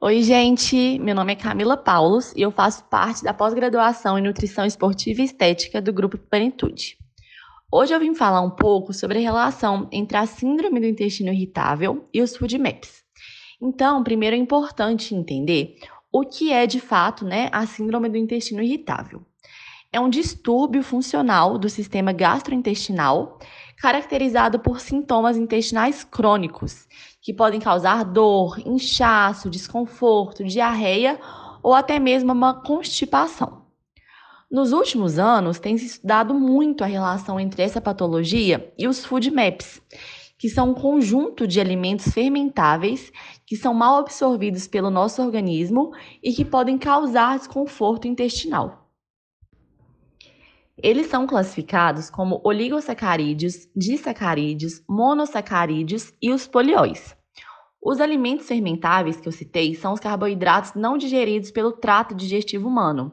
Oi, gente. Meu nome é Camila Paulos e eu faço parte da pós-graduação em Nutrição Esportiva e Estética do Grupo Plenitude. Hoje eu vim falar um pouco sobre a relação entre a síndrome do intestino irritável e os food maps. Então, primeiro é importante entender o que é de fato né, a síndrome do intestino irritável. É um distúrbio funcional do sistema gastrointestinal caracterizado por sintomas intestinais crônicos, que podem causar dor, inchaço, desconforto, diarreia ou até mesmo uma constipação. Nos últimos anos, tem se estudado muito a relação entre essa patologia e os food maps, que são um conjunto de alimentos fermentáveis que são mal absorvidos pelo nosso organismo e que podem causar desconforto intestinal. Eles são classificados como oligosacarídeos, disacarídeos, monossacarídeos e os polióis. Os alimentos fermentáveis que eu citei são os carboidratos não digeridos pelo trato digestivo humano.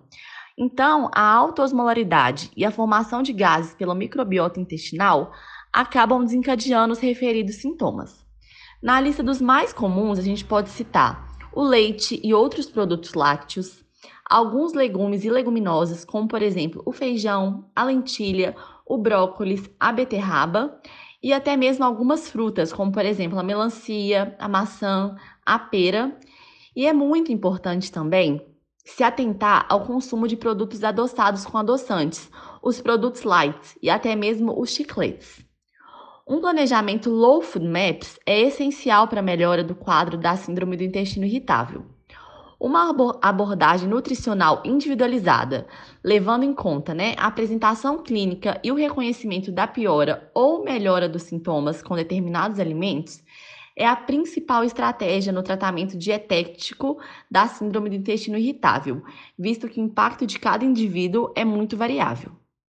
Então, a alta osmolaridade e a formação de gases pelo microbiota intestinal acabam desencadeando os referidos sintomas. Na lista dos mais comuns, a gente pode citar o leite e outros produtos lácteos, alguns legumes e leguminosas, como por exemplo o feijão, a lentilha, o brócolis, a beterraba e até mesmo algumas frutas, como por exemplo a melancia, a maçã, a pera. E é muito importante também se atentar ao consumo de produtos adoçados com adoçantes, os produtos light e até mesmo os chicletes. Um planejamento Low Food Maps é essencial para a melhora do quadro da síndrome do intestino irritável. Uma abordagem nutricional individualizada, levando em conta né, a apresentação clínica e o reconhecimento da piora ou melhora dos sintomas com determinados alimentos, é a principal estratégia no tratamento dietético da síndrome do intestino irritável, visto que o impacto de cada indivíduo é muito variável.